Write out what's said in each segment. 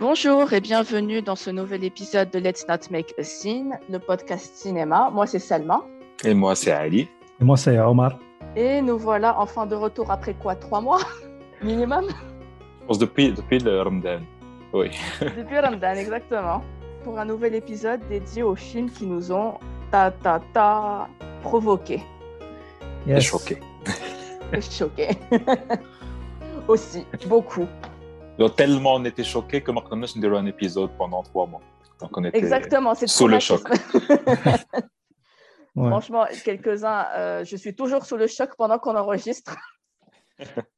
Bonjour et bienvenue dans ce nouvel épisode de Let's Not Make a Scene, le podcast cinéma. Moi, c'est Salma. Et moi, c'est Ali. Et moi, c'est Omar. Et nous voilà enfin de retour après quoi Trois mois minimum? Je pense depuis, depuis le Ramadan. Oui. Depuis Ramadan, exactement. Pour un nouvel épisode dédié aux films qui nous ont ta ta ta provoqué. Et Yes. choqué. Et choqué. Aussi, beaucoup. Donc, tellement on était choqués que maintenant, on a un épisode pendant trois mois. Donc, on était Exactement, c'est sous le. Ouais. Franchement, quelques-uns, euh, je suis toujours sous le choc pendant qu'on enregistre.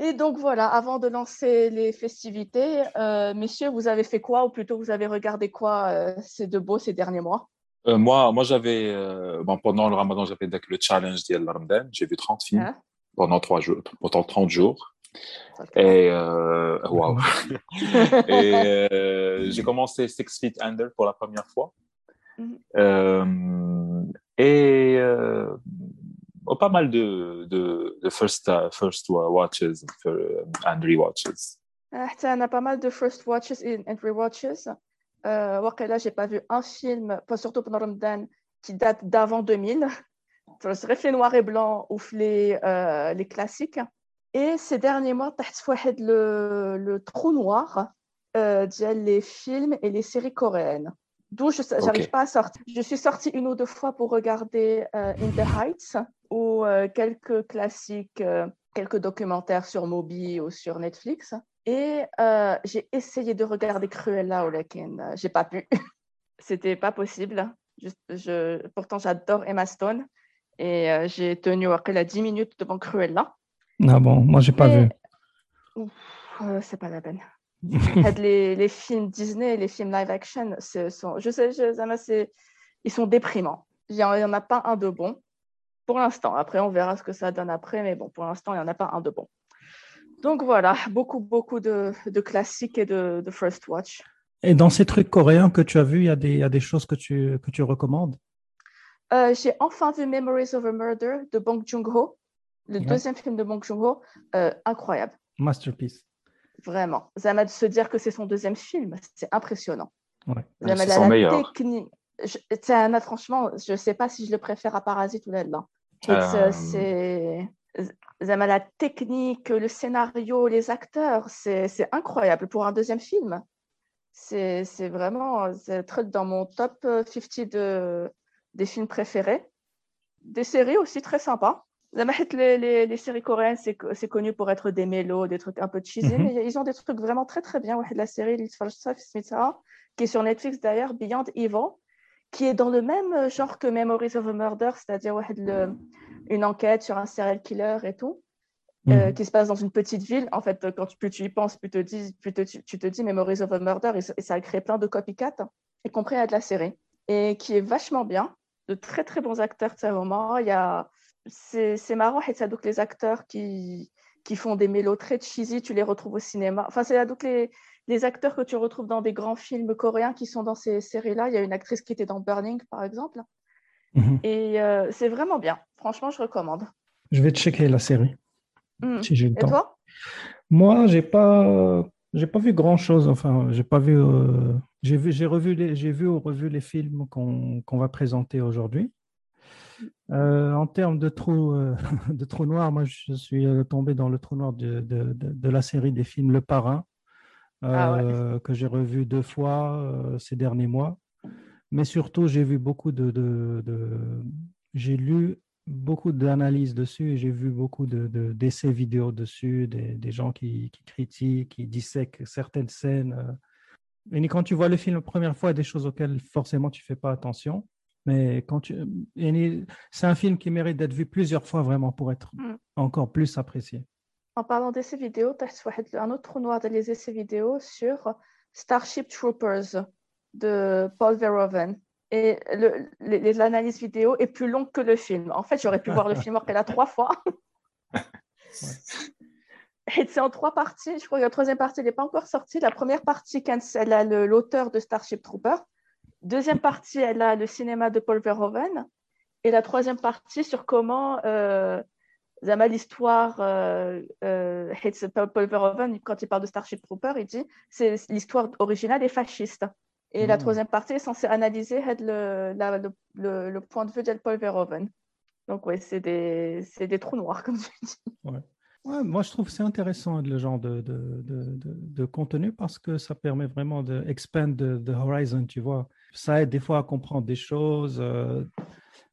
Et donc voilà, avant de lancer les festivités, euh, messieurs, vous avez fait quoi, ou plutôt vous avez regardé quoi euh, ces deux beaux ces derniers mois? Euh, moi, moi j'avais, euh, bon, pendant le ramadan, j'avais le challenge de Ramadan. J'ai vu 30 films Hein pendant, trois jours, pendant 30 jours. Et, euh, wow. Et euh, j'ai commencé Six Feet Under pour la première fois. Mhm. Euh, et euh, oh, pas mal de, de, de first, uh, first watches and rewatches. Ah, tiens, on a pas mal de first watches et and rewatches. Euh, Wakala, j'ai pas vu un film, pas surtout pendant Ramadan, qui date d'avant 2000. Je les noirs et blancs ou les, euh, les classiques. Et ces derniers mois, le, le trou noir euh, les films et les séries coréennes. D'où je n'arrive pas à sortir. Je suis sortie une ou deux fois pour regarder euh, In the Heights ou euh, quelques classiques, euh, quelques documentaires sur Moby ou sur Netflix. Et j'ai essayé de regarder Cruella au Laken. J'ai pas pu. C'était pas possible. Pourtant, j'adore Emma Stone. Et j'ai tenu à 10 minutes devant Cruella ah bon, moi, j'ai pas Mais- vu. Euh, c'est pas la peine. Les, les films Disney, les films live action, sont, je sais, je, ils sont déprimants. Il n'y en a pas un de bon pour l'instant. Après, on verra ce que ça donne après, mais bon, pour l'instant, il n'y en a pas un de bon. Donc voilà, beaucoup, beaucoup de, de classiques et de, de First Watch. Et dans ces trucs coréens que tu as vus, il y, a des- il y a des choses que tu, que tu recommandes? Euh, J'ai enfin vu Memories of a Murder de Bong Joon-ho, le Ouais. deuxième film de Bong Joon-ho. Euh, incroyable, Masterpiece. vraiment. Zama, de se dire que c'est son deuxième film, c'est impressionnant. Ouais. Zama, C'est la- son la meilleur. technique. Je, franchement, je ne sais pas si je le préfère à Parasite ou là-dedans. It's, Euh, euh, C'est. Zama, la technique, le scénario, les acteurs, c'est c'est incroyable pour un deuxième film. C'est c'est vraiment c'est très dans mon top euh, 50 de, des films préférés. Des séries aussi très sympas. Les, les, les séries coréennes, c'est co- c'est connu pour être des mélos, des trucs un peu cheesy, Mhm. mais ils ont des trucs vraiment très très bien. La série qui est sur Netflix d'ailleurs, Beyond Evil, qui est dans le même genre que Memories of a Murder, c'est-à-dire une enquête sur un serial killer et tout, euh, Mhm. qui se passe dans une petite ville. En fait, quand tu, plus tu y penses, plus, te dis, plus te- tu, tu te dis Memories of a Murder, et, ça- et ça a créé plein de copycats, y compris à de la série, et qui est vachement bien, de très très bons acteurs de ce moment. Il y a... C'est c'est marrant, ça donc les acteurs qui, qui font des mélos très cheesy, tu les retrouves au cinéma. Enfin, c'est donc les, les acteurs que tu retrouves dans des grands films coréens qui sont dans ces séries-là. Il y a une actrice qui était dans Burning, par exemple. Mhm. Et euh, c'est vraiment bien. Franchement, je recommande. Je vais checker la série Mm. si j'ai le Et temps. toi? Moi, j'ai pas, j'ai pas vu grand-chose. Enfin, j'ai pas vu. euh, J'ai vu, j'ai revu les, j'ai vu ou revu les films qu'on qu'on va présenter aujourd'hui. Euh, en termes de trou, euh, de trou noir, moi, je suis euh, tombé dans le trou noir de, de, de, de la série des films Le Parrain, Ah ouais. euh, que j'ai revu deux fois ces derniers mois. Mais surtout, j'ai vu beaucoup de, de, de- j'ai lu beaucoup d'analyses dessus et j'ai vu beaucoup de, de- d'essais vidéo dessus, des, des gens qui, qui critiquent, qui dissèquent certaines scènes. Et quand tu vois le film la première fois, il y a des choses auxquelles forcément tu fais pas attention. Mais quand tu, c'est un film qui mérite d'être vu plusieurs fois vraiment pour être Mm. encore plus apprécié. En parlant d'essais vidéo, tu as un autre trou noir des essais vidéo sur Starship Troopers de Paul Verhoeven. Et l'analyse vidéo est plus longue que le film. En fait, j'aurais pu voir le film qu'elle a trois fois. Et c'est en trois parties. Je crois que la troisième partie n'est pas encore sortie. La première partie, le- l'auteur de Starship Troopers. Deuxième partie, elle a le cinéma de Paul Verhoeven. Et la troisième partie sur comment euh, l'histoire, euh, euh, Paul Verhoeven, quand il parle de Starship Trooper, il dit c'est l'histoire originale des fascistes. Et la hmm. troisième partie est censée analyser le, le, le, point de vue de Paul Verhoeven. Donc, oui, c'est des, des, trous noirs, comme tu dis. Ouais. Moi, je trouve c'est intéressant le genre de, de, de, contenu parce que ça permet vraiment de expand the, horizon, tu vois. Ça aide des fois à comprendre des choses. Euh,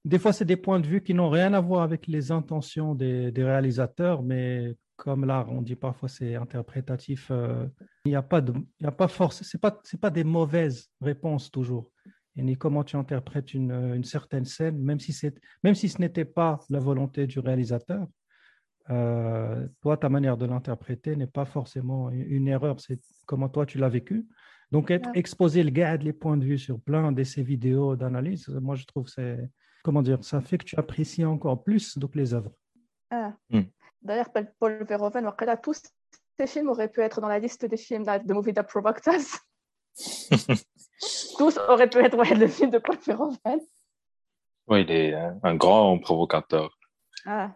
des fois, c'est des points de vue qui n'ont rien à voir avec les intentions des, des réalisateurs, mais comme l'art, on dit parfois c'est interprétatif. Euh, il n'y a pas de, il a pas force, c'est pas, c'est pas des mauvaises réponses toujours. Et ni comment tu interprètes une, une certaine scène, même si c'est, même si ce n'était pas la volonté du réalisateur. Euh, toi, ta manière de l'interpréter n'est pas forcément une erreur, c'est comment toi tu l'as vécu. Donc, être exposé le gars les points de vue sur plein de ces vidéos d'analyse, moi je trouve c'est comment dire, ça fait que tu apprécies encore plus donc les œuvres. Ah. Hmm. D'ailleurs, Paul Verhoeven, tous ces films auraient pu être dans la liste des films de Movie That Provoked Us. tous auraient pu être le film de Paul Verhoeven. Oui, il est un grand provocateur. Ah,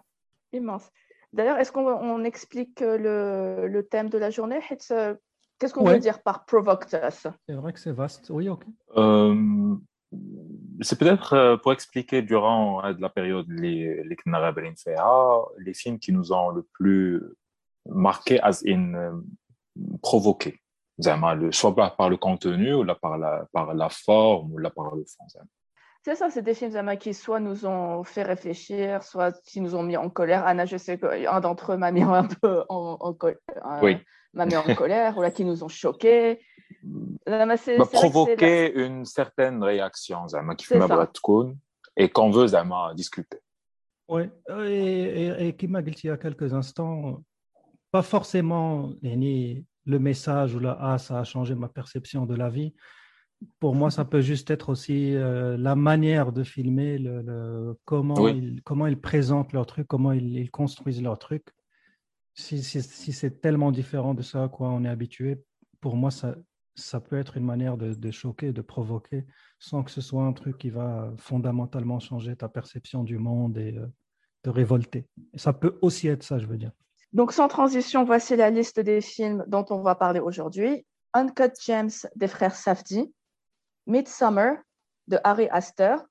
immense. D'ailleurs, est-ce qu'on explique le, le, thème de la journée euh, Qu'est-ce qu'on veut dire par provoked us? C'est vrai que c'est vaste. Oui, ok. Euh, c'est peut-être euh, pour expliquer durant la période les, les les films qui nous ont le plus marqué as in euh, provoqué soit par le contenu ou par la, par la forme ou la par le fond c'est ça, c'est des films qui soit nous ont fait réfléchir, soit qui nous ont mis en colère. Anna, je sais qu'un d'entre eux m'a mis un peu en, en, oui. m'a mis en colère, ou là qui nous ont choqués va provoquer une certaine réaction qui fait ma et qu'on veut discuter. Oui, et, et, qui m'a dit il y a quelques instants, pas forcément le message ou la ah, ça a changé ma perception de la vie. Pour moi, ça peut juste être aussi euh, la manière de filmer, le, comment, ils, comment ils présentent leur truc, comment ils, construisent leur truc. Si, si, si c'est tellement différent de ça à quoi on est habitué, pour moi, ça, ça peut être une manière de, choquer, de provoquer, sans que ce soit un truc qui va fondamentalement changer ta perception du monde et euh, de révolter. ça peut aussi être ça, je veux dire. Donc, sans transition, voici la liste des films dont on va parler aujourd'hui. Uncut Gems des frères Safdie, Midsummer de Harry Astor,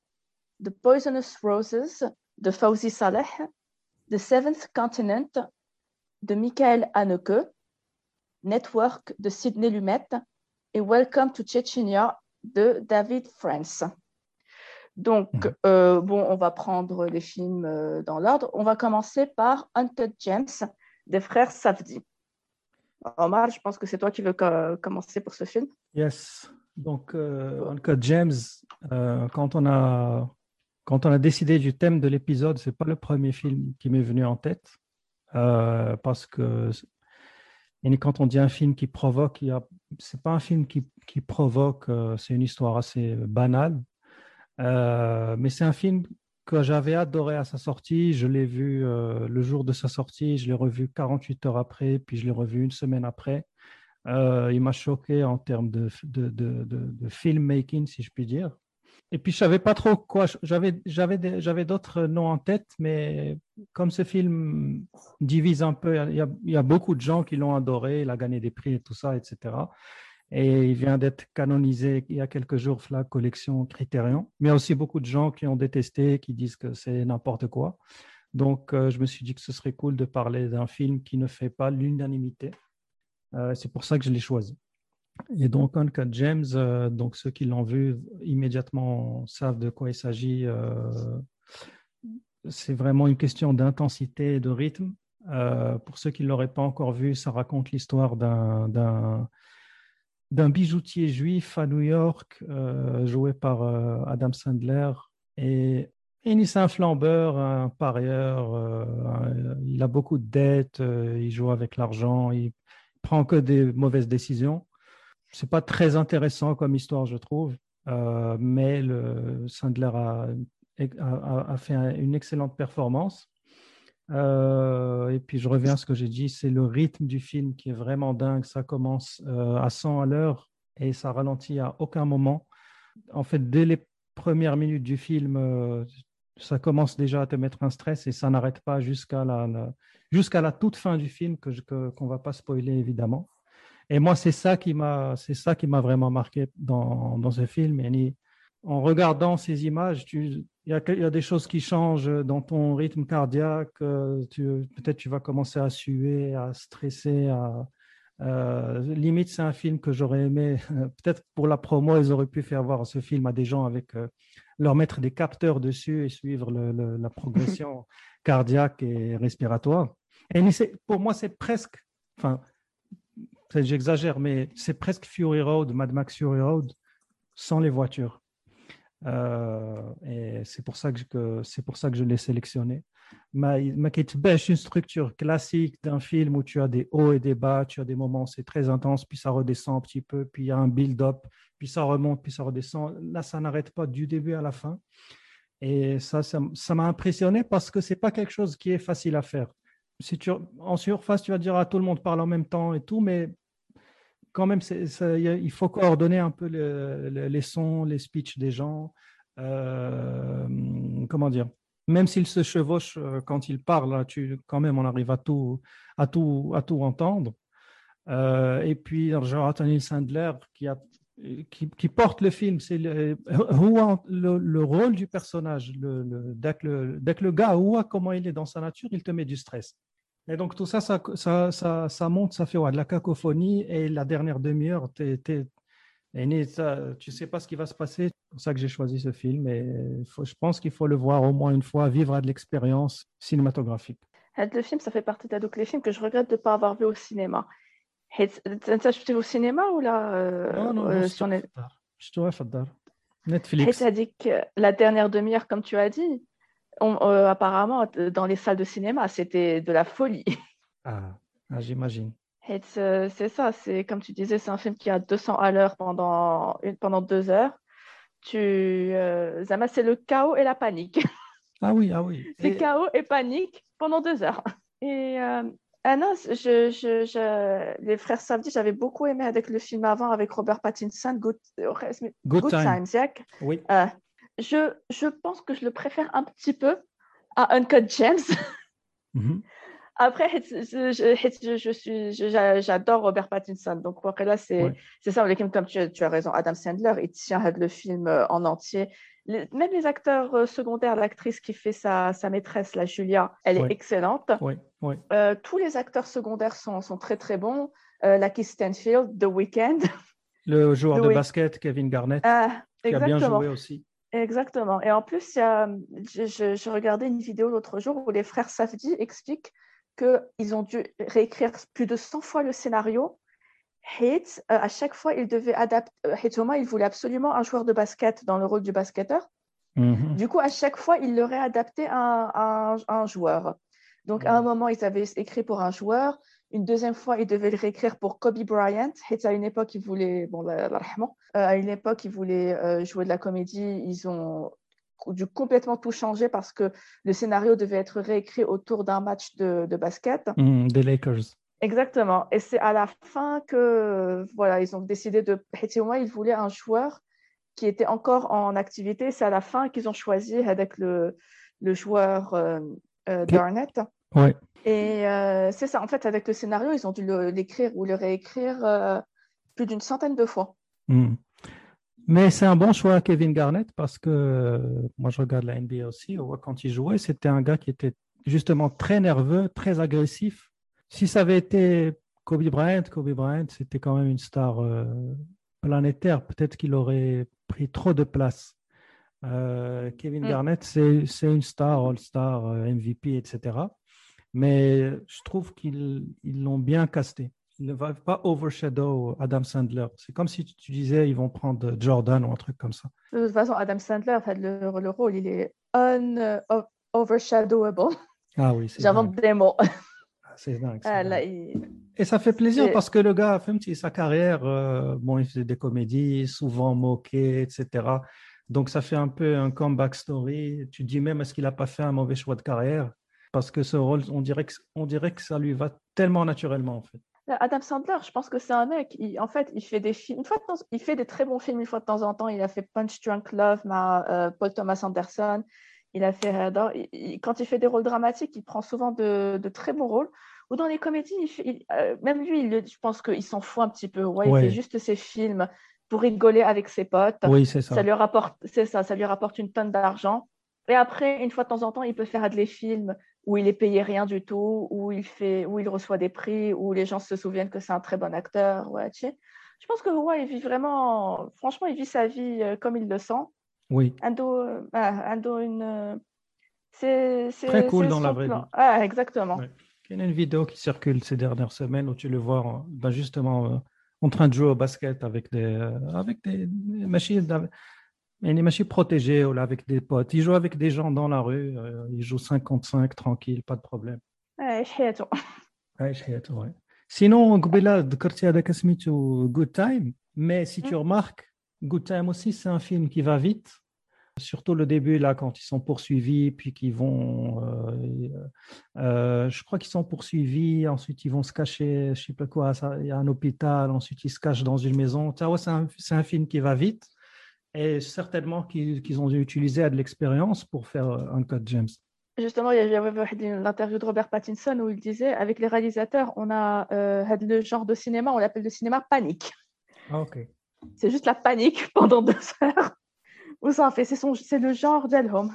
The Poisonous Roses de Fawzi Saleh, The Seventh Continent de Michael Haneke, Network de Sidney Lumet, et Welcome to Chechnya de David France. Donc, mhm. euh, bon, on va prendre les films euh, dans l'ordre. On va commencer par Hunted James des frères Safdie. Omar, je pense que c'est toi qui veux commencer pour ce film. Yes. Donc, euh, Uncut James, euh, quand, on a, quand on a décidé du thème de l'épisode, ce n'est pas le premier film qui m'est venu en tête. parce que et quand on dit un film qui provoque, ce n'est pas un film qui, qui provoque, euh, c'est une histoire assez banale, euh, mais c'est un film que j'avais adoré à sa sortie. Je l'ai vu euh, le jour de sa sortie, je l'ai revu 48 heures après, puis je l'ai revu une semaine après. Il m'a choqué en termes de, filmmaking, si je puis dire. Et puis, je savais pas trop quoi. J'avais, d'autres noms en tête, mais comme ce film divise un peu, il y a, il y a beaucoup de gens qui l'ont adoré, il a gagné des prix et tout ça, etc. Et il vient d'être canonisé il y a quelques jours, la collection Criterion. Mais il y a aussi beaucoup de gens qui ont détesté, qui disent que c'est n'importe quoi. Donc, euh, je me suis dit que ce serait cool de parler d'un film qui ne fait pas l'unanimité. Euh, c'est pour ça que je l'ai choisi. Et donc, Uncut James, euh, donc ceux qui l'ont vu immédiatement savent de quoi il s'agit. Euh, c'est vraiment une question d'intensité et de rythme. Pour ceux qui ne l'auraient pas encore vu, ça raconte l'histoire d'un, bijoutier juif à New York, joué par Adam Sandler. Et, et c'est un flambeur, un parieur. il a beaucoup de dettes, il joue avec l'argent, il prend que des mauvaises décisions c'est pas très intéressant comme histoire, je trouve, euh, mais le Sandler a, fait une excellente performance. Euh, et puis je reviens à ce que j'ai dit, c'est le rythme du film qui est vraiment dingue. Ça commence euh, à 100 à l'heure et ça ralentit à aucun moment. En fait, dès les premières minutes du film, ça commence déjà à te mettre un stress et ça n'arrête pas jusqu'à la, toute fin du film que qu'on ne va pas spoiler évidemment. Et moi, c'est ça qui m'a, c'est ça qui m'a vraiment marqué dans, ce film. Et en regardant ces images, il y, y, a des choses qui changent dans ton rythme cardiaque. Euh, peut-être tu vas commencer à suer, à stresser. À, euh, limite, c'est un film que j'aurais aimé. Peut-être pour la promo, ils auraient pu faire voir ce film à des gens avec euh, leur mettre des capteurs dessus et suivre le, la progression cardiaque et respiratoire. Et pour moi, c'est presque, enfin, j'exagère, mais c'est presque Fury Road, Mad Max Fury Road, sans les voitures. Euh, et c'est pour ça que, c'est pour ça que je l'ai sélectionné. Mais c'est une structure classique d'un film où tu as des hauts et des bas, tu as des moments c'est très intense, puis ça redescend un petit peu, puis il y a un build-up, puis ça remonte, puis ça redescend. Là, ça n'arrête pas du début à la fin. Et ça, ça m'a impressionné parce que c'est pas quelque chose qui est facile à faire. Si tu, en surface, tu vas dire à tout le monde parle en même temps et tout, mais quand même, il faut coordonner un peu les sons, les speeches des gens. Euh, comment dire? Même s'ils se chevauchent euh, quand ils parlent, tu, quand même, on arrive à tout, à tout, à tout entendre. Euh, et puis, Jonathan Sandler, qui, a, qui, porte le film, c'est le, le, rôle du personnage. Dès, que le, dès que le gars voit comment il est dans sa nature, il te met du stress. Et donc tout ça, ça, ça, ça, monte, ça fait de la cacophonie. Et la dernière demi-heure, tu ne sais pas ce qui va se passer. C'est pour ça que j'ai choisi ce film. Et je pense qu'il faut le voir au moins une fois, vivre de l'expérience cinématographique. Le film, ça fait partie de les films que je regrette de ne pas avoir vu au cinéma. انت شفتيه au cinéma ou là non non sur شفتوها في الدار Netflix. dit que la dernière demi-heure comme tu as dit euh, apparemment, dans les salles de cinéma, c'était de la folie. Ah, ah j'imagine. Euh, c'est ça, c'est comme tu disais, c'est un film qui a 200 à l'heure pendant, une, pendant deux heures. Tu, euh, Zama, c'est le chaos et la panique. Ah oui, ah oui. c'est chaos et panique pendant deux heures. Et euh, ah non, je, je, je, les frères Savdi, j'avais beaucoup aimé avec le film avant avec Robert Pattinson, Good, Good, Time. Times, Oui je, je pense que je le préfère un petit peu à Uncut James. Mhm. Après, j'adore Robert Pattinson. Donc, après là, c'est ça, comme tu, tu, as raison, Adam Sandler, il tient le film euh, en entier. Même les acteurs euh, secondaires, l'actrice qui fait sa, sa, maîtresse, la Julia, elle est excellente. Euh, tous les acteurs secondaires sont, sont très, très bons. Euh, Lucky Stanfield, The Weeknd. Le joueur de basket, Kevin Garnett, ah, qui a bien joué aussi. Exactement. Et en plus, je, je, regardais une vidéo l'autre jour où les frères Safdie expliquent qu'ils ont dû réécrire plus de 100 fois le scénario. Hate, euh, à chaque fois, ils devaient adapter. Euh, Thomas, il voulait absolument un joueur de basket dans le rôle du basketteur. Mhm. Du coup, à chaque fois, il leur adapté un, un, un joueur. Donc, à un moment, ils avaient écrit pour un joueur. Une deuxième fois, il devait le réécrire pour Kobe Bryant. Et à une époque, il voulait, bon, euh, à une époque, il voulait euh, jouer de la comédie. Ils ont dû complètement tout changer parce que le scénario devait être réécrit autour d'un match de, basket. Mm, des Lakers. Exactement. Et c'est à la fin que, voilà, ils ont décidé de. moi, ils voulaient un joueur qui était encore en activité. C'est à la fin qu'ils ont choisi avec le, le joueur euh, Garnett. Ouais. Et euh, c'est ça, en fait, avec le scénario, ils ont dû l'écrire ou le réécrire euh, plus d'une centaine de fois. Hmm. Mais c'est un bon choix, Kevin Garnett, parce que euh, moi, je regarde la NBA aussi. Quand il jouait, c'était un gars qui était justement très nerveux, très agressif. Si ça avait été Kobe Bryant, Kobe Bryant, c'était quand même une star planétaire. Peut-être qu'il aurait pris trop de place. Kevin hmm. Garnett, c'est une star, All-Star, MVP, etc mais je trouve qu'ils l'ont bien casté. Ils ne vont pas overshadow Adam Sandler. C'est comme si tu disais ils vont prendre Jordan ou un truc comme ça. De toute façon, Adam Sandler, le, le rôle, il est un overshadowable. Ah oui, c'est J'invente des mots. Ah, c'est dingue. Ah, Et ça fait plaisir parce que le gars, même sa carrière, euh, bon, il faisait des comédies, souvent moqué, etc. Donc ça fait un peu un comeback story. Tu dis même, est-ce qu'il n'a pas fait un mauvais choix de carrière? Parce que ce rôle, on dirait que, on dirait que ça lui va tellement naturellement en fait. Adam Sandler, je pense que c'est un mec. en fait, il fait des films. Une fois il fait des très bons films une fois de temps en temps. Il a fait Punch Drunk Love, ma, euh, Paul Thomas Anderson. Il a fait quand il fait des rôles dramatiques, il prend souvent de, très bons rôles. Ou dans les comédies, euh, même lui, je pense qu'il s'en fout un petit peu. Ouais, Il fait juste ses films pour rigoler avec ses potes. Oui, c'est ça. Ça lui rapporte, c'est ça, ça lui rapporte une tonne d'argent. Et après, une fois de temps en temps, il peut faire des films où il est payé rien du tout, où il fait, où il reçoit des prix, où les gens se souviennent que c'est un très bon acteur. Ouais, tu sais. Je pense que ouais, il vit vraiment, franchement, il vit sa vie euh, comme il le sent. Oui. Ando, euh, ah, une, euh, c'est très cool dans la vraie vie. Ah, exactement. Il y a une vidéo qui circule ces dernières semaines où tu le vois ben justement en train de jouer au basket avec des, avec des machines est machines protégées avec des potes. Il joue avec des gens dans la rue. Euh, il joue 55 tranquille, pas de problème. Sinon, Gobela, Good Time. Mais si tu mm. remarques, Good Time aussi, c'est un film qui va vite. Surtout le début, là, quand ils sont poursuivis, puis qu'ils vont. Euh, euh, je crois qu'ils sont poursuivis, ensuite ils vont se cacher, je sais pas quoi, il y a un hôpital, ensuite ils se cachent dans une maison. C'est un, un, film qui va vite et certainement qu'ils ont utilisé de l'expérience pour faire un code James. Justement, il y avait l'interview de Robert Pattinson où il disait avec les réalisateurs, on a euh, le genre de cinéma, on l'appelle le cinéma panique. Ah, c'est juste la panique pendant deux heures. ça fait, c'est le genre d'Elhom.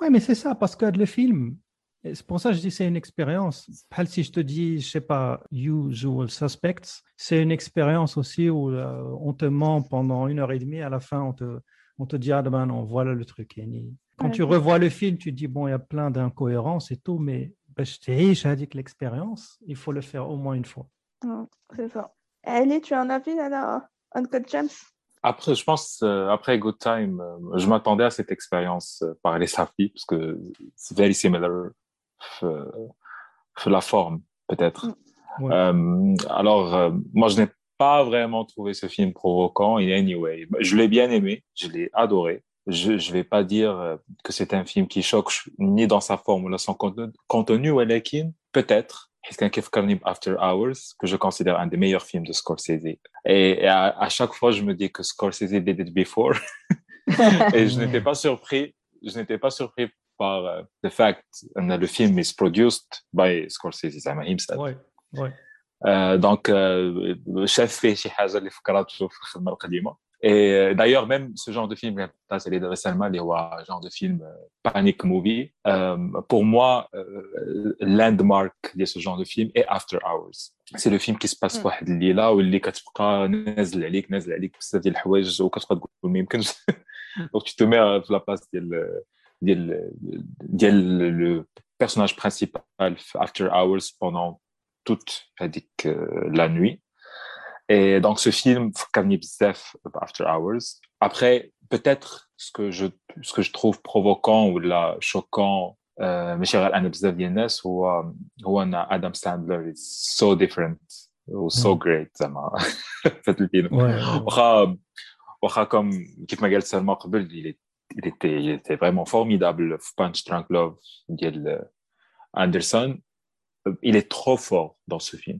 Oui, mais c'est ça, parce que le film, c'est pour ça que je dis c'est une expérience. Si je te dis, je sais pas, Usual Suspects, c'est une expérience aussi où euh, on te ment pendant une heure et demie. À la fin, on te, on te dit, ah ben non, voilà le truc. Quand tu revois le film, tu dis, bon, il y a plein d'incohérences et tout, mais ben, je t'ai dit que l'expérience, il faut le faire au moins une fois. c'est ça. Ellie, tu as un avis Uncut James? Après, je pense, euh, après Good Time, euh, je m'attendais à cette expérience par les Safi, parce que c'est very similar la forme, peut-être. Mm. Euh, alors, euh, moi, je n'ai pas vraiment trouvé ce film provoquant. Et anyway, je l'ai bien aimé, je l'ai adoré. Je ne vais pas dire euh, que c'est un film qui choque ni dans sa forme ou dans son contenu, ou peut-être. Quelqu'un qui fait After Hours, que je considère un des meilleurs films de Scorsese. Et, à, chaque fois, je me dis que Scorsese did it before. et je n'étais pas surpris. Je n'étais pas surpris par uh, the fact ان le film is produced by Scorsese زعما himself وي وي دونك شاف فيه شي حاجه اللي فكرته في الخدمه القديمه Et d'ailleurs, même ce genre de film, c'est les récemment, les genre de film panic movie. Euh, pour moi, euh, landmark de ce genre de film est After Hours. C'est le film qui se passe في واحد الليله واللي كتبقى نازل عليك نازل عليك بزاف ديال الحوايج وكتبقى تقول ما يمكنش دونك tu te mets في لا بلاص ديال le personnage principal After Hours pendant toute la nuit. Et donc ce film, After Hours. Après, peut-être ce que je ce que je trouve provoquant ou la choquant mais شغال انا بزاف ديال الناس هو هو ان ادم ساندلر is so different ou so great زعما في الفيلم واخا واخا كوم كيف ما قالت سلمى قبل il est il était, il était vraiment formidable. Punch Drunk Love Anderson, il est trop fort dans ce film.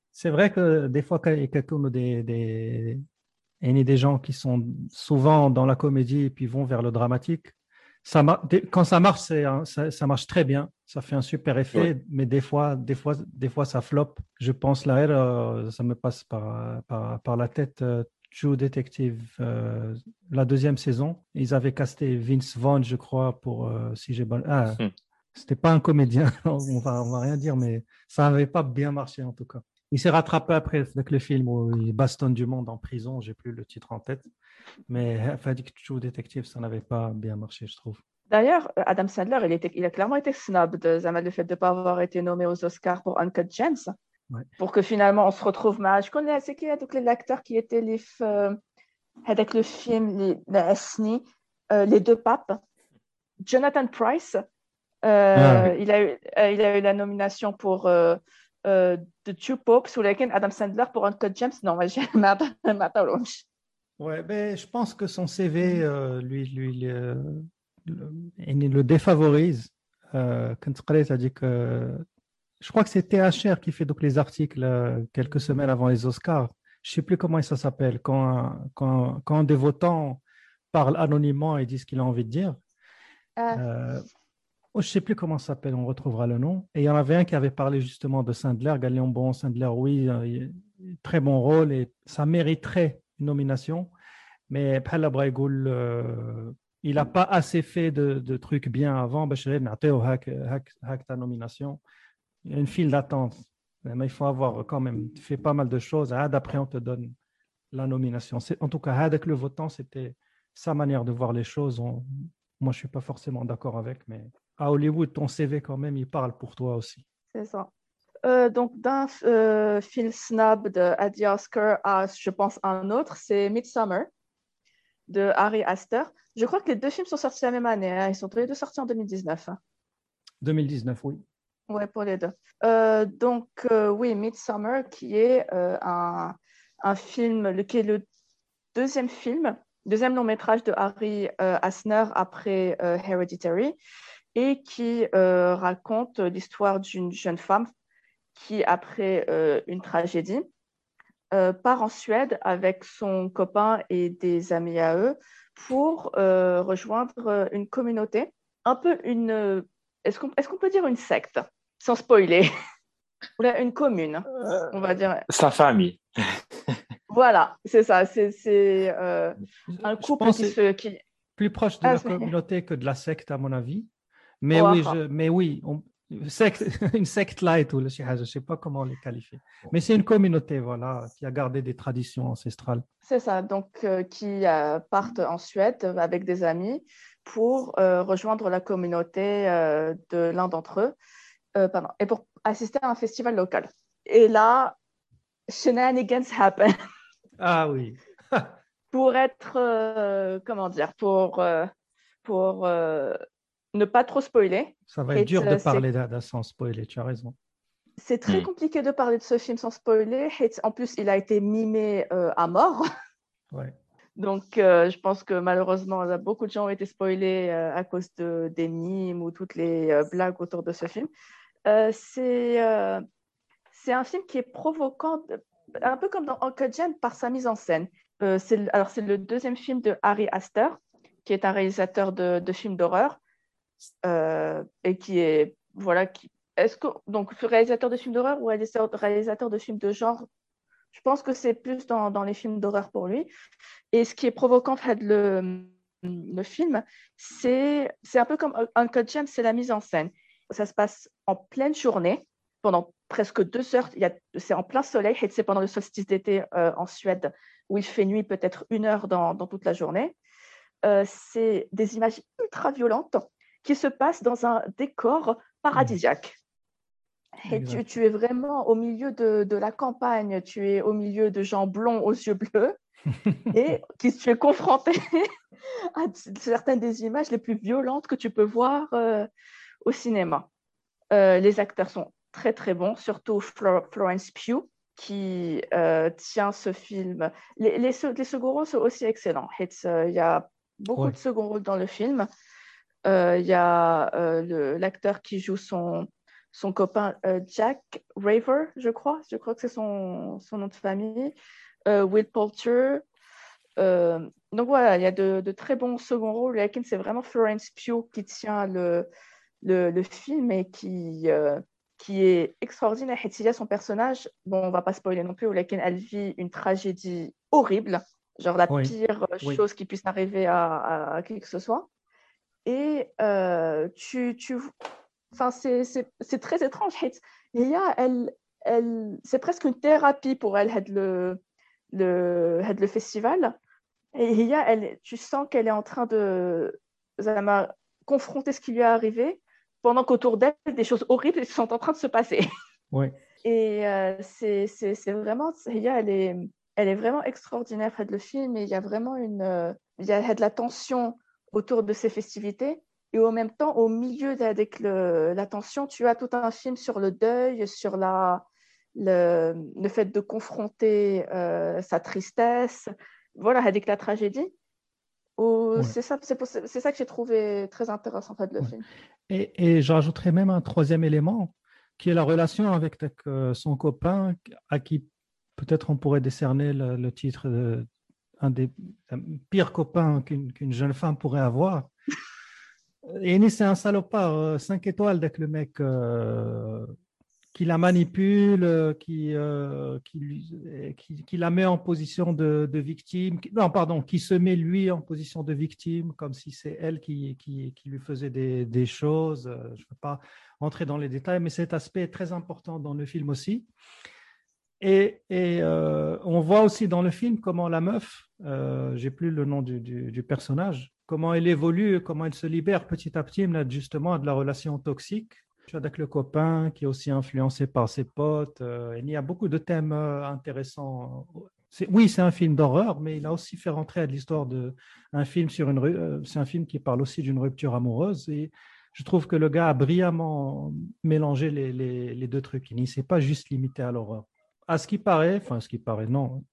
C'est vrai que des fois, il y a des, gens qui sont souvent dans la comédie et puis vont vers le dramatique. Ça quand ça marche, ça, marche très bien. Ça fait un super effet, mais des fois, des fois, des fois, ça floppe. Je pense là, euh, ça me passe par, par, la tête. Euh, True Detective, euh, la deuxième saison, ils avaient casté Vince Vaughn, je crois, pour euh, si j'ai bon. Ah, hmm. c'était pas un comédien, on va, on va rien dire, mais ça n'avait pas bien marché en tout cas. Il s'est rattrapé après avec le film où il bastonne du monde en prison. J'ai plus le titre en tête. Mais Fadik True Detective, ça n'avait pas bien marché, je trouve. D'ailleurs, Adam Sandler, il, était, il, a clairement été snob de Zamal, le fait de ne pas avoir été nommé aux Oscars pour Uncut Gems. Pour que finalement on se retrouve mal. Je connais, c'est qui donc l'acteur qui était les, euh, avec le film Les, les, euh, les deux papes. Jonathan Price, ah, il, a eu, il a eu la nomination pour The Two Popes sous laquelle Adam Sandler pour Uncut James? Non, j'ai Ouais, ben, je pense que son CV lui, lui, le, le défavorise. Euh, dit que je crois que c'est THR qui fait donc les articles quelques semaines avant les Oscars je ne sais plus comment ça s'appelle, quand, quand, quand, des votants parlent anonymement et disent ce qu'il a envie de dire. Oh, je ne sais plus comment ça s'appelle, on retrouvera le nom. Et il y en avait un qui avait parlé justement de Sandler, Galion Bon, Sandler, oui, euh, très bon rôle et ça mériterait une nomination. Mais euh, il n'a pas assez fait de, trucs bien avant. Je hack ta nomination. Il y a une file d'attente. Mais il faut avoir quand même fait pas mal de choses. Après, on te donne la nomination. En tout cas, avec le votant, c'était sa manière de voir les choses. moi, je ne suis pas forcément d'accord avec, mais à Hollywood, ton CV, quand même, il parle pour toi aussi. C'est ça. Euh, donc, d'un euh, film snap de Adi Oscar à, je pense, un autre, c'est Midsummer de Harry Astor. Je crois que les deux films sont sortis la même année. Hein. Ils sont tous les deux sortis en 2019. 2019, oui. Oui, pour les deux. Euh, donc, oui, Midsummer, qui est un, un, film, qui est le deuxième film, deuxième long métrage de Harry Asner après Hereditary, et qui raconte l'histoire d'une jeune femme qui, après une tragédie, part en Suède avec son copain et des amis à eux pour rejoindre une communauté, un peu une est-ce qu'on est peut dire une secte sans spoiler? Une commune, on va dire. Sa famille. voilà, c'est ça. C'est euh, un couple qui se. Qui... Plus proche de ah, la communauté que de la secte, à mon avis. Mais oui, je, mais oui on, secte, une secte light ou je ne sais pas comment les qualifier. Mais c'est une communauté voilà, qui a gardé des traditions ancestrales. C'est ça, donc euh, qui euh, partent en Suède avec des amis pour rejoindre la communauté de l'un d'entre eux euh, pardon, et pour assister à un festival local. Et là, shenanigans happen. Ah oui. pour être, euh, comment dire, pour, euh, pour ne pas trop spoiler. Ça va être dur de parler d'un sans spoiler, tu as raison. C'est très hmm. compliqué de parler de ce film sans spoiler. En plus, il a été mimé à mort. Ouais. Donc, je pense que malheureusement, beaucoup de gens ont été spoilés à cause de, des mimes ou toutes les blagues autour de ce film. Euh, euh, c'est un film qui est provoquant, un peu comme dans Uncle Jane, par sa mise en scène. Euh, alors, c'est le deuxième film de Harry Astor, qui est un réalisateur de, de films d'horreur et qui est, voilà, est-ce que, donc, réalisateur de films d'horreur ou réalisateur, de films de genre je pense que c'est plus dans, les films d'horreur pour lui. Et ce qui est provoquant, en fait, le, le film, c'est un peu comme Uncle James, c'est la mise en scène ça se passe en pleine journée, pendant presque deux heures. C'est en plein soleil, et c'est pendant le solstice d'été euh, en Suède, où il fait nuit peut-être une heure dans, toute la journée. Euh, c'est des images ultra violentes qui se passent dans un décor paradisiaque. Et tu, es vraiment au milieu de, de, la campagne, tu es au milieu de gens blonds aux yeux bleus et qui tu es confronté à certaines des images les plus violentes que tu peux voir euh, au cinéma. Euh, les acteurs sont très très bons, surtout Florence Pugh qui euh, tient ce film. Les, les, seconds rôles sont aussi excellents. Il y a beaucoup de second rôles dans le film. Il y a l'acteur qui joue son, son copain Jack Raver, je crois. Je crois que c'est son, son, nom de famille. Will Poulter. donc voilà, il y a de, de très bons second rôles. C'est vraiment Florence Pugh qui tient le, le, film et qui, euh, qui est extraordinaire. a son personnage, bon, on va pas spoiler non plus, où elle vit une tragédie horrible, genre la pire chose qui puisse arriver à, à, qui que ce soit. Et euh, tu, tu, enfin, c'est très étrange. Hiya, elle, elle, c'est presque une thérapie pour elle, le, le, le festival. Et Hiya, elle, tu sens qu'elle est en train de confronter ce qui lui est arrivé pendant qu'autour d'elle, des choses horribles sont en train de se passer. Et euh, c'est vraiment, elle est, elle est vraiment extraordinaire, le film, et il y a vraiment une, il y a de la tension autour de ces festivités, Et en même temps, au milieu avec la tension, tu as tout un film sur le deuil, sur la, le, le fait de confronter euh, sa tristesse, voilà, avec la tragédie. C'est ça, ça que j'ai trouvé très intéressant en fait, le film. Et, et j'ajouterais même un troisième élément, qui est la relation avec euh, son copain, à qui peut-être on pourrait décerner le, titre de un des pires copains qu'une jeune femme pourrait avoir. Et c'est un salopard, 5 euh, étoiles avec le mec euh, qui la manipule, euh, qui, qui, qui, la met en position de, victime, non, pardon, qui se met lui en position de victime, comme si c'est elle qui, qui, lui faisait des, des choses. Je ne veux pas entrer dans les détails, mais cet aspect est très important dans le film aussi. Et, et on voit aussi dans le film comment la meuf, j'ai plus le nom du, du personnage, comment elle évolue, comment elle se libère petit à petit justement de la relation toxique avec le copain qui est aussi influencé par ses potes. Euh, il y a beaucoup de thèmes euh, intéressants. Oui, c'est un film d'horreur, mais il a aussi fait rentrer à l'histoire de un film sur une. Euh, c'est un film qui parle aussi d'une rupture amoureuse et je trouve que le gars a brillamment mélangé les, les, deux trucs. Il ne s'est pas juste limité à l'horreur. À ce qui paraît, enfin, ce qui paraît, non.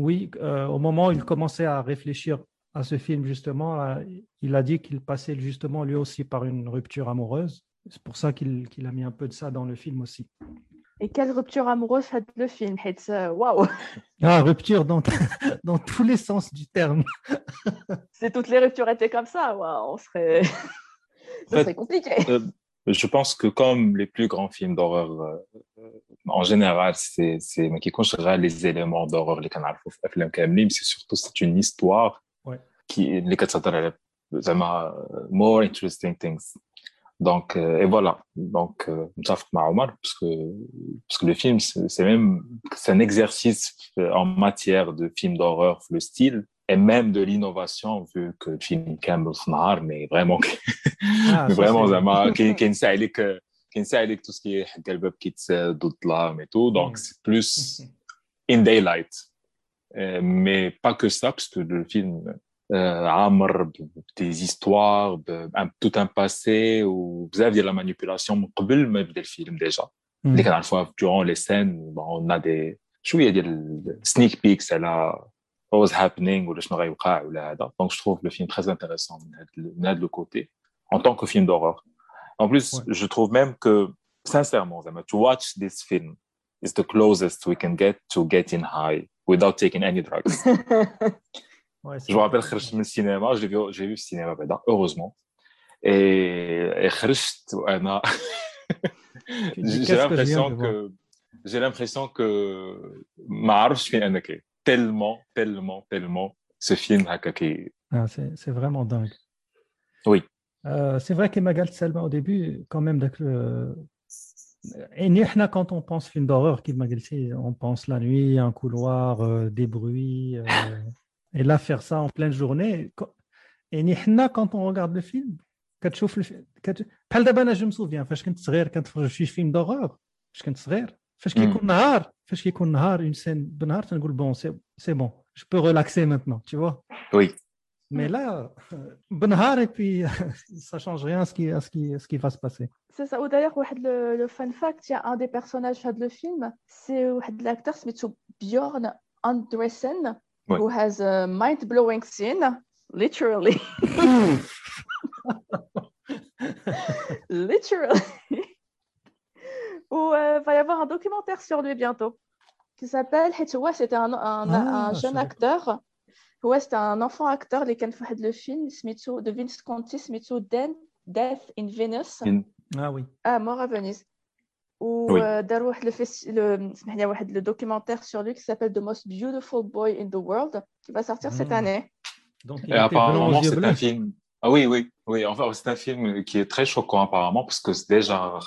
Oui, au moment où il commençait à réfléchir à ce film, justement, euh, il a dit qu'il passait justement lui aussi par une rupture amoureuse. C'est pour ça qu'il a mis un peu de ça dans le film aussi. Et quelle rupture amoureuse fait le film Waouh Ah, rupture dans, dans tous les sens du terme. si toutes les ruptures étaient comme ça, waouh, on serait... ça serait compliqué. Euh, je pense que comme les plus grands films d'horreur, euh, en général, c'est qui concerne les éléments d'horreur, les canaux, c'est surtout c'est une histoire qui اللي كتصدر على زعما more interesting things donc euh, et voilà donc متفق مع عمر parce que parce que le film c'est même c'est un exercice en matière de film d'horreur le style et même de l'innovation, vu que Jim Campbell Snahar, mais vraiment, ah, mais vraiment, Ken avec euh, tout ce qui est Galbub Kits, euh, Doutlam et tout, donc c'est plus in daylight. Euh, mais pas que ça, parce que le film Amr, des histoires, tout un passé, ou vous avez la manipulation, mais le film déjà. Les fois, durant les scènes, ben, on a des, je veux dire, sneak peeks, elle a what was happening ولا شنو غيوقع ولا هذا donc je trouve le film très intéressant من هذا le côté en tant que film d'horreur en plus ouais. je trouve même que sincèrement to watch this film is the closest we can get to getting high without taking any drugs Ouais, je me rappelle, je le cinéma, j'ai vu, j'ai vu le cinéma, heureusement. Et, et j'ai l'impression que, j'ai l'impression que, tellement, tellement, tellement, ce film, ah, c'est, c'est vraiment dingue. Oui. Euh, c'est vrai que Magal Selma, au début, quand même, le... Et quand on pense film d'horreur, on pense la nuit, un couloir, euh, des bruits. Euh, et là, faire ça en pleine journée. Et nous, quand on regarde le film, كتشوف الفيلم بحال دابا انا جو مسوفيان فاش كنت صغير كنتفرج في شي فيلم دوغور فاش كنت صغير فاش كيكون نهار فاش كيكون نهار اون سين بنهار تنقول بون سي سي بون جو بو ريلاكسي مانتنون tu vois oui mais là بنهار et puis ça change rien à ce qui à ce qui ce qui va se passer c'est ça ou d'ailleurs واحد le fun fact il y a un des personnages de le film c'est واحد l'acteur سميتو Bjorn Andresen who has a mind-blowing scene, literally. literally. où il euh, va y avoir un documentaire sur lui bientôt qui s'appelle ouais, c'était un, jeune acteur. Ouais, c'était un enfant acteur les Ken Fahad le film de Vince Conti Smithou Death in Venice ah oui. Ah mort à Venise. Où oui. euh, le, le documentaire sur lui qui s'appelle The Most Beautiful Boy in the World qui va sortir cette année. Donc Et apparemment c'est un film ah oui, oui, oui. Enfin, c'est un film qui est très choquant apparemment parce que c'est déjà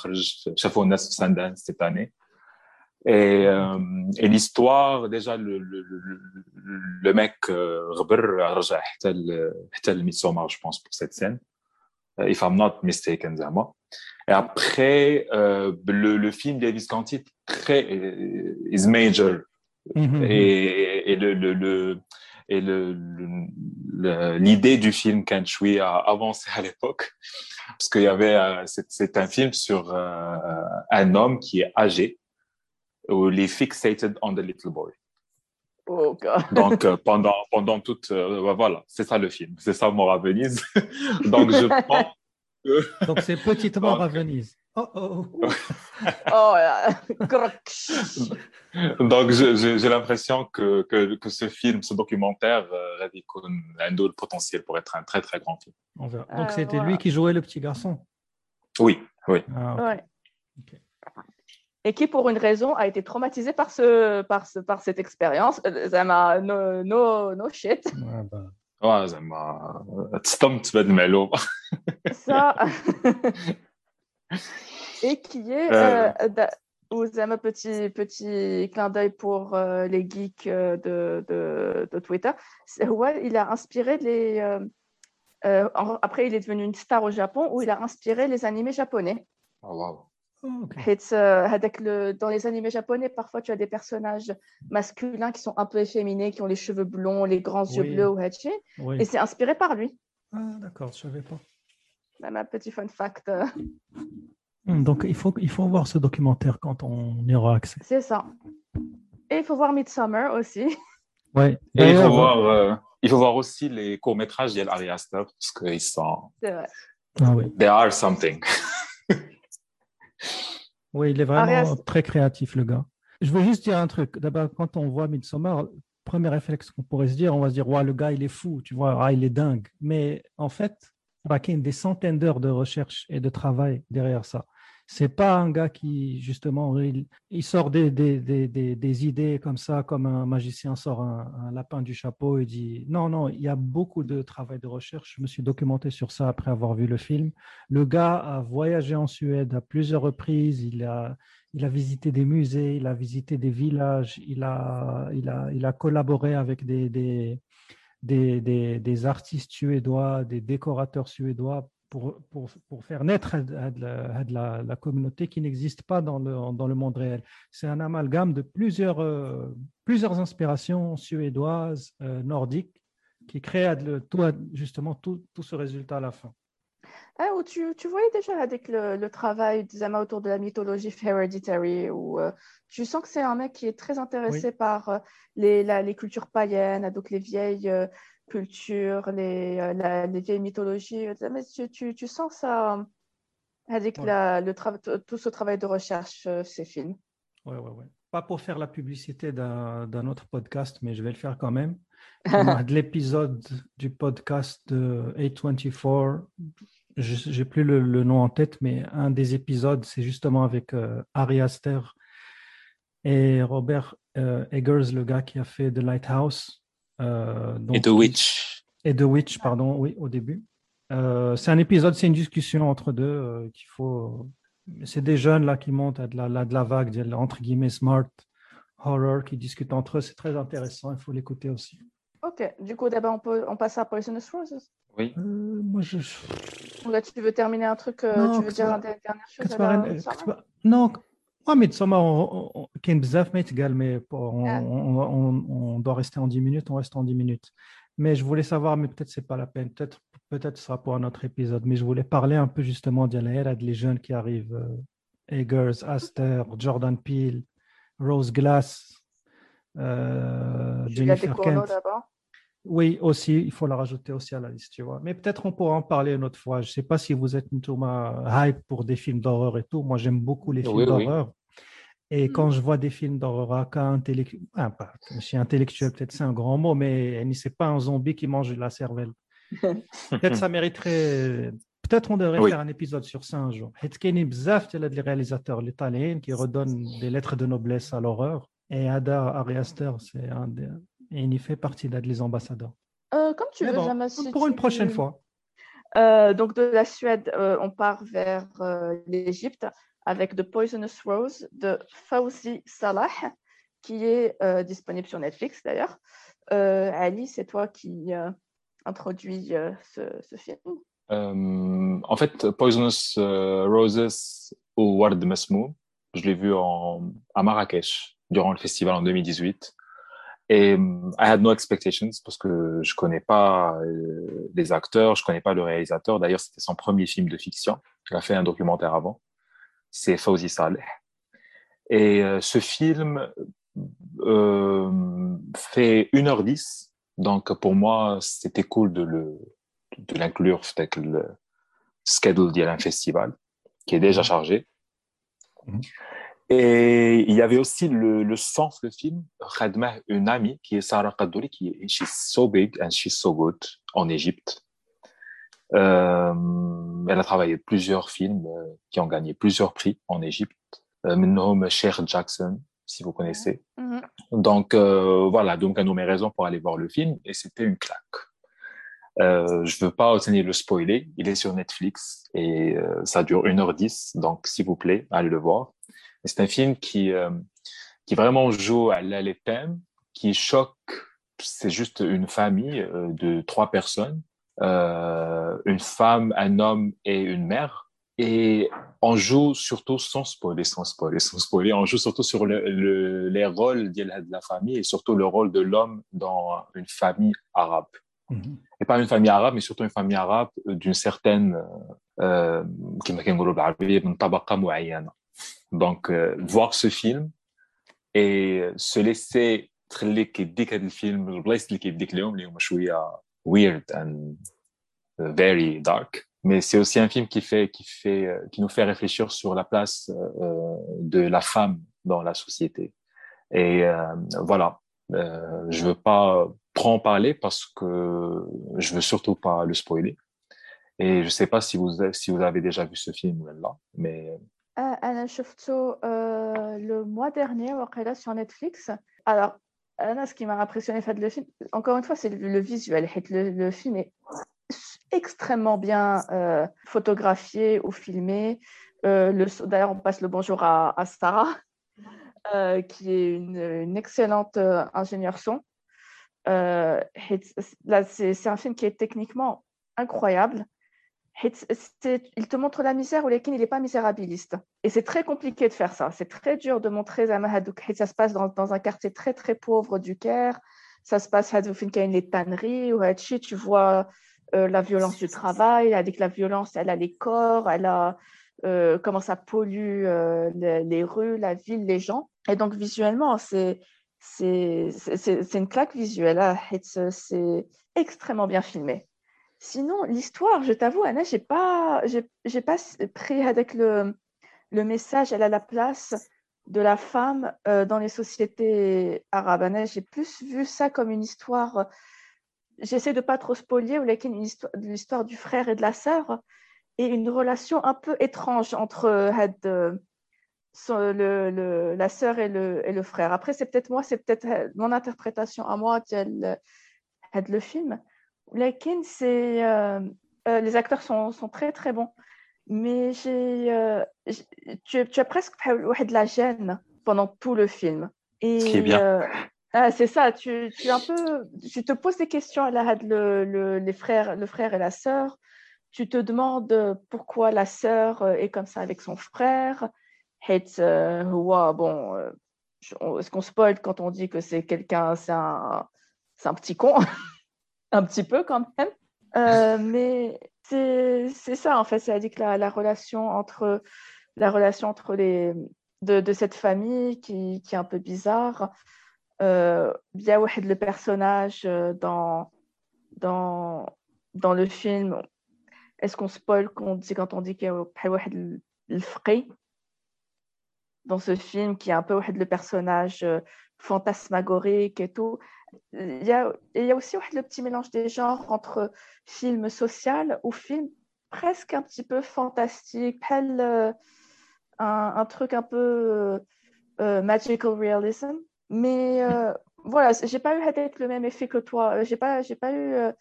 chaffonné sur Sundance cette année. Et, euh, et l'histoire, déjà, le, le, le, le mec, Rebr, a le Midsommar, je pense, pour cette scène. Euh, if I'm not mistaken, Zama. Et après, euh, le, le film d'Elvis Canty, très, euh, is major. Mm-hmm. Et, et le, le, le, et l'idée du film Can't Shui a avancé à l'époque, parce qu'il y avait, euh, c'est un film sur euh, un homme qui est âgé, où il est fixated on the little boy. Oh God. Donc euh, pendant pendant toute voilà, c'est ça le film, c'est ça Mort à Venise. Donc je pense que... Donc c'est Petite Mort à Venise. Oh oh. oh Donc, j'ai l'impression que, que, que, ce film, ce documentaire, euh, a un le potentiel pour être un très, très grand film. Donc, ah, c'était lui qui jouait le petit garçon? Oui, oui. Ah, Et qui, pour une raison, a été traumatisé par, ce, par, ce, par cette expérience. Ça m'a no, no, no shit. Ouais, bah. Ouais, ça m'a. Ça. Et qui est, euh, euh vous avez un petit, petit clin d'œil pour euh, les geeks euh, de, de, de Twitter. Ouais, il a inspiré les. après, il est devenu une star au Japon où il a inspiré les animés japonais. Oh, wow. avec le, dans les animés japonais, parfois tu as des personnages masculins qui sont un peu efféminés, qui ont les cheveux blonds, les grands yeux bleus ou oui. et c'est inspiré par lui. Ah, d'accord, je ne savais pas. Même un petit fun fact. Hmm, donc, il faut, il faut voir ce documentaire quand on y aura accès. C'est ça. Et il faut voir Midsummer aussi. Ouais. Et il faut, voir, euh, il faut voir aussi les courts-métrages d'Ari Aster parce qu'ils sont. C'est vrai. Ah, oui. They are something. oui, il est vraiment très créatif, le gars. Je veux juste dire un truc. D'abord, quand on voit Midsommar, premier réflexe qu'on pourrait se dire, on va se dire, ouais, le gars, il est fou, tu vois, ah, il est dingue. Mais en fait, a des centaines d'heures de recherche et de travail derrière ça. C'est pas un gars qui, justement, il, sort des, idées comme ça, comme un magicien sort un, lapin du chapeau et dit non, non, il y a beaucoup de travail de recherche. Je me suis documenté sur ça après avoir vu le film. Le gars a voyagé en Suède à plusieurs reprises. Il a, il a visité des musées, il a visité des villages, il a, il a, il a collaboré avec des, des, des, artistes suédois, des décorateurs suédois pour, faire naître la, la, communauté qui n'existe pas dans le, monde réel. C'est un amalgame de plusieurs, euh, inspirations suédoises, euh, nordiques, qui créent justement tout, tout, ce résultat à la fin. Ah, tu, tu, voyais déjà avec le, le travail d'Isama autour de la mythologie Hereditary, où euh, tu sens que c'est un mec qui est très intéressé par les, les, cultures païennes, donc les vieilles culture, les, euh, les vieilles mythologies. Euh, mais tu, tu, tu sens ça euh, avec la, le tout ce travail de recherche, ces films. Oui, oui, oui. Pas pour faire la publicité d'un autre podcast, mais je vais le faire quand même. de l'épisode du podcast de A24, je n'ai plus le, nom en tête, mais un des épisodes, c'est justement avec Ari Aster et Robert Eggers, le gars qui a fait The Lighthouse. Euh, et The Witch. Et The Witch, pardon, oui, au début. Euh, c'est un épisode, c'est une discussion entre deux euh, qu'il faut. C'est des jeunes là qui montent à de la, de la vague, entre guillemets, smart horror, qui discutent entre eux. C'est très intéressant, il faut l'écouter aussi. Ok, du coup, d'abord, on, peut, on passe à Poisonous Roses Oui. moi, je. Là, tu veux terminer un truc, non, tu veux dire une dernière chose Non, moi, Midsommar, on, mais on, doit rester en 10 minutes, on reste en 10 minutes. Mais je voulais savoir, mais peut-être c'est pas la peine, peut-être peut-être ce sera pour un autre épisode, mais je voulais parler un peu justement de les jeunes qui arrivent, euh, Eggers, Aster, Jordan Peele, Rose Glass, euh, Jennifer Kent. Oui, aussi, il faut la rajouter aussi à la liste, tu vois. Mais peut-être on pourra en parler une autre fois. Je ne sais pas si vous êtes une hype pour des films d'horreur et tout. Moi, j'aime beaucoup les films d'horreur. Et quand je vois des films d'horreur intellectuel, ah, je suis intellectuel, peut-être c'est un grand mot, mais ce n'est pas un zombie qui mange la cervelle. peut-être ça mériterait. Peut-être on devrait faire un épisode sur ça un jour. Hetkeni Bzaf, il y a des réalisateurs italiens qui redonnent des lettres de noblesse à l'horreur. Et Ada Ariaster, c'est un des, et il y fait partie là, des ambassadeurs. Euh, comme tu veux, Pour une prochaine fois. Euh, donc de la Suède, euh, on part vers l'Égypte avec The Poisonous Rose de Fawzi Salah, qui est disponible sur Netflix d'ailleurs. Ali, c'est toi qui introduis ce, film. en fait, Poisonous Roses ou Ward Mesmou, je l'ai vu en, à Marrakech durant le festival en 2018. Et I had no expectations parce que je connais pas euh, les acteurs, je connais pas le réalisateur. D'ailleurs, c'était son premier film de fiction. Il a fait un documentaire avant. C'est Fawzi Saleh. Et euh, ce film euh, fait 1h10. Donc, pour moi, c'était cool de le, de l'inclure avec le schedule d'un festival qui est déjà mhm. chargé. Mhm. Et il y avait aussi le, le sens du film, Khadma, une amie qui est Sarah Kadouri, qui est she's so big and she's so good en Égypte. Euh, elle a travaillé plusieurs films euh, qui ont gagné plusieurs prix en Égypte. Euh, Cher Jackson, si vous connaissez. Mhm. Donc euh, voilà, donc un mes raisons pour aller voir le film et c'était une claque. Euh, je veux pas tenir le spoiler, il est sur Netflix et ça dure 1h10, donc s'il vous plaît, allez le voir. C'est un film qui, euh, qui vraiment joue à thèmes, qui choque. C'est juste une famille euh, de trois personnes, euh, une femme, un homme et une mère. Et on joue surtout sans spoiler, sans spoiler, sans spoiler. On joue surtout sur le, les rôles de la, famille et surtout le rôle de l'homme dans une famille arabe. Mm-hmm. Et pas une famille arabe, mais surtout une famille arabe d'une certaine, euh, donc, euh, voir ce film et se laisser تخليك كيديك هذا الفيلم البلايص اللي كيديك لهم اللي هما شويه weird and very dark mais c'est aussi un film qui fait qui fait qui nous fait réfléchir sur la place euh, de la femme dans la société et euh, voilà euh, je veux pas trop en parler parce que je veux surtout pas le spoiler et je sais pas si vous si vous avez déjà vu ce film là mais Shufto, euh, le mois dernier, là sur Netflix. Alors, Anna, ce qui m'a impressionné fait le film, encore une fois, c'est le, visuel. Le, film est extrêmement bien euh, photographié ou filmé. Euh, D'ailleurs, on passe le bonjour à, Sarah, euh, qui est une, excellente ingénieure son. c'est un film qui est techniquement incroyable il te montre la misère, ou il n'est pas misérabiliste. Et c'est très compliqué de faire ça. C'est très dur de montrer Ça se passe dans, un quartier très, très pauvre du Caire. Ça se passe à les tanneries, ou tu vois euh, la violence du travail. Avec la violence, elle a les corps, elle a euh, comment ça pollue euh, les, rues, la ville, les gens. Et donc, visuellement, c'est c'est une claque visuelle. Hein. C'est extrêmement bien filmé. Sinon, l'histoire, je t'avoue, Anna, j'ai pas, j'ai, pas pris avec le, message, elle a la place de la femme euh, dans les sociétés arabes. Anna, j'ai plus vu ça comme une histoire. J'essaie de pas trop spolier, ou l'histoire du frère et de la sœur, et une relation un peu étrange entre euh, le, la sœur et le, frère. Après, c'est peut-être moi, c'est peut-être euh, mon interprétation à moi de le film. Lakin, c'est euh, euh, les acteurs sont, sont, très très bons, mais j'ai, euh, tu, tu, as presque de la gêne pendant tout le film. Et, bien. Ah, c'est ça, tu, tu, un peu, tu te poses des questions à la le, le, les frères, le frère et la sœur. Tu te demandes pourquoi la sœur est comme ça avec son frère. bon, est-ce qu'on spoil quand on dit que c'est quelqu'un, c'est un, c'est un petit con? un petit peu quand même. Euh, mais c'est ça, en fait, c'est-à-dire que la, la, relation entre, la relation entre les, de, de cette famille qui, qui, est un peu bizarre. Euh, bien le personnage euh, dans, dans, dans le film, est-ce qu'on spoil quand on dit, quand on dit qu'il y a le frais dans ce film qui est un peu le personnage euh, fantasmagorique et tout il y a, aussi le petit mélange des genres entre film social ou film presque un petit peu fantastique, euh, un, un, truc un peu euh, euh, magical realism. Mais voilà, j'ai pas eu le même effet que toi. J'ai pas, pas eu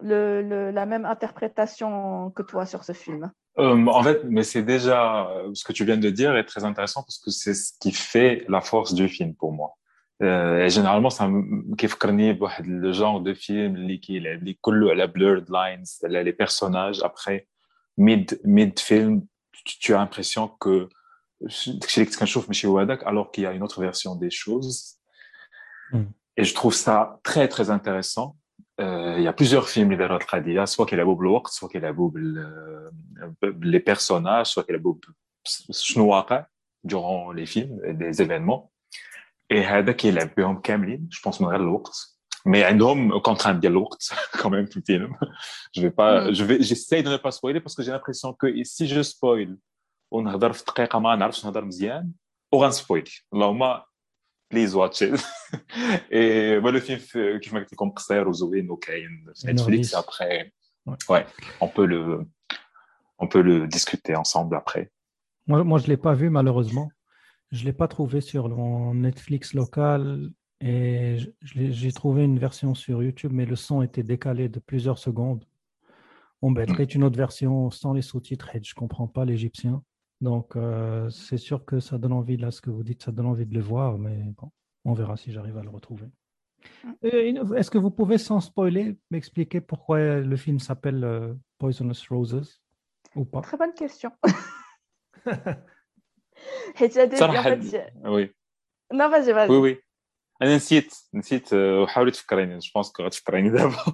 la même interprétation que toi sur ce film. Euh, en fait, mais c'est déjà euh, ce que tu viens de dire est très intéressant parce que c'est ce qui fait la force du film pour moi. Euh, et généralement, ça me bah, le genre de film qui la blurred lines, les personnages après mid mid film, tu as l'impression que alors qu'il y a une autre version des choses. Mm. Et je trouve ça très très intéressant Euh, il y a plusieurs films اللي داروا soit qu'il a بالوقت soit qu'il a les personnages soit qu'il a شنو واقع durant les films les événements et هذا كيلعب بهم كاملين je pense من غير الوقت mais عندهم contrainte ديال الوقت quand même في الفيلم je vais pas mm. je vais j'essaie de ne pas spoiler parce que j'ai l'impression que si je spoil ونهضر في دقيقه ما نعرفش نهضر مزيان وغنسبويل اللهم بليز واتش اي le film كيف ما قلت لكم قصير وزوين وكاين في نتفليكس après ouais on peut le on peut le discuter ensemble après moi, moi je l'ai pas vu malheureusement je l'ai pas trouvé sur Netflix local et j'ai trouvé une version sur YouTube mais le son était décalé de plusieurs secondes Bon, ben, hmm. une autre version sans les sous-titres et je comprends pas l'égyptien. Donc, euh, c'est sûr que ça donne envie, là, ce que vous dites, ça donne envie de le voir, mais bon, on verra si j'arrive à le retrouver. Mm. Euh, est-ce que vous pouvez, sans spoiler, m'expliquer pourquoi le film s'appelle euh, Poisonous Roses ou pas Très bonne question. oui. Non, vas-y, vas-y. Oui, oui. انا نسيت نسيت وحاولي تفكريني جو بونس كو غتفكريني دابا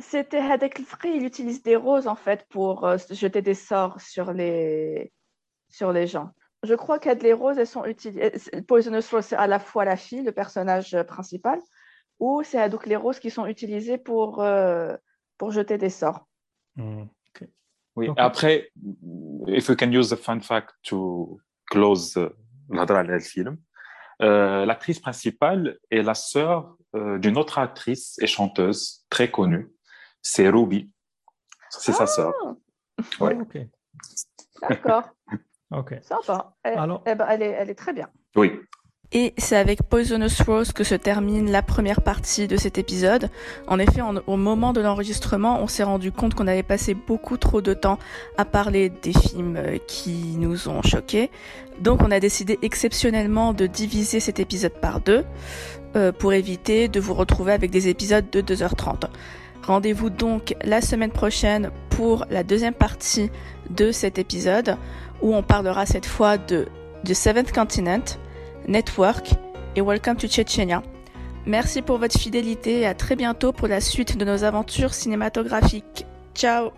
C'était Hadek il utilise des roses en fait pour jeter des sorts sur les sur les gens. Je crois qu'Ed les roses, elles sont utilisées. Poisonous Rose, c'est à la fois la fille, le personnage principal, ou c'est donc les roses qui sont utilisées pour, euh, pour jeter des sorts. Hmm, oui, après, if we can use the fun fact to close le film, euh, l'actrice principale est la sœur euh, d'une autre actrice et chanteuse très connue, c'est Ruby. C'est sa sœur. Ah! Ouais. D'accord. Ok. Sympa. Elle, Alors... eh ben, elle, est, elle est très bien. Oui. Et c'est avec Poisonous Rose que se termine la première partie de cet épisode. En effet, au moment de l'enregistrement, on s'est rendu compte qu'on avait passé beaucoup trop de temps à parler des films euh, qui nous ont choqués. Donc on a décidé exceptionnellement de diviser cet épisode par deux euh, pour éviter de vous retrouver avec des épisodes de 2h30. Rendez-vous donc la semaine prochaine pour la deuxième partie de cet épisode où on parlera cette fois de The Seventh Continent, Network et Welcome to Chechnya. Merci pour votre fidélité et à très bientôt pour la suite de nos aventures cinématographiques. Ciao